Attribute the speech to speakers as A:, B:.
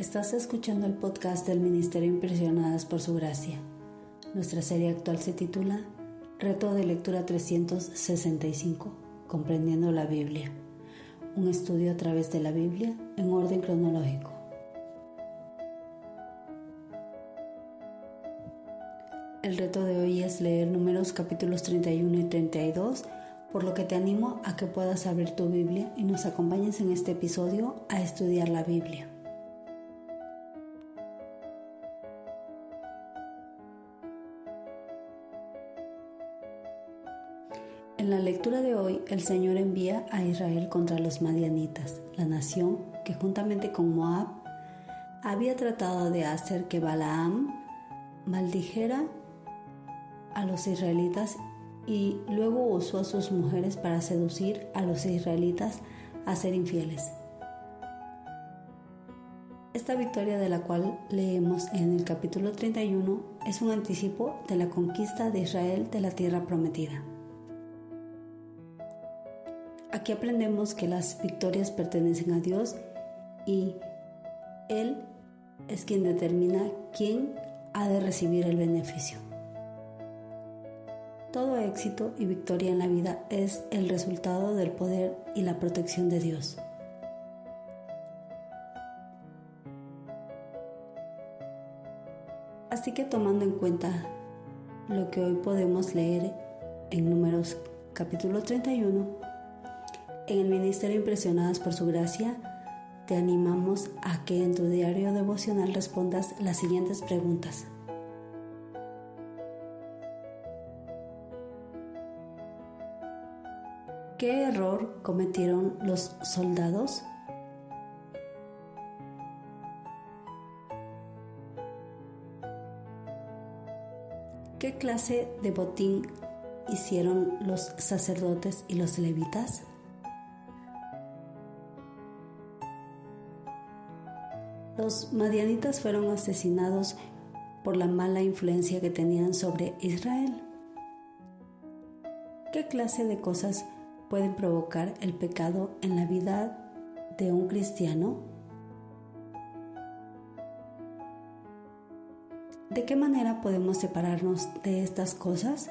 A: Estás escuchando el podcast del Ministerio Impresionadas por Su Gracia. Nuestra serie actual se titula Reto de Lectura 365, Comprendiendo la Biblia. Un estudio a través de la Biblia en orden cronológico. El reto de hoy es leer números capítulos 31 y 32, por lo que te animo a que puedas abrir tu Biblia y nos acompañes en este episodio a estudiar la Biblia. En la lectura de hoy, el Señor envía a Israel contra los madianitas, la nación que juntamente con Moab había tratado de hacer que Balaam maldijera a los israelitas y luego usó a sus mujeres para seducir a los israelitas a ser infieles. Esta victoria de la cual leemos en el capítulo 31 es un anticipo de la conquista de Israel de la tierra prometida. Aquí aprendemos que las victorias pertenecen a Dios y Él es quien determina quién ha de recibir el beneficio. Todo éxito y victoria en la vida es el resultado del poder y la protección de Dios. Así que tomando en cuenta lo que hoy podemos leer en Números capítulo 31, en el Ministerio Impresionadas por Su Gracia, te animamos a que en tu diario devocional respondas las siguientes preguntas. ¿Qué error cometieron los soldados? ¿Qué clase de botín hicieron los sacerdotes y los levitas? Los madianitas fueron asesinados por la mala influencia que tenían sobre Israel. ¿Qué clase de cosas pueden provocar el pecado en la vida de un cristiano? ¿De qué manera podemos separarnos de estas cosas?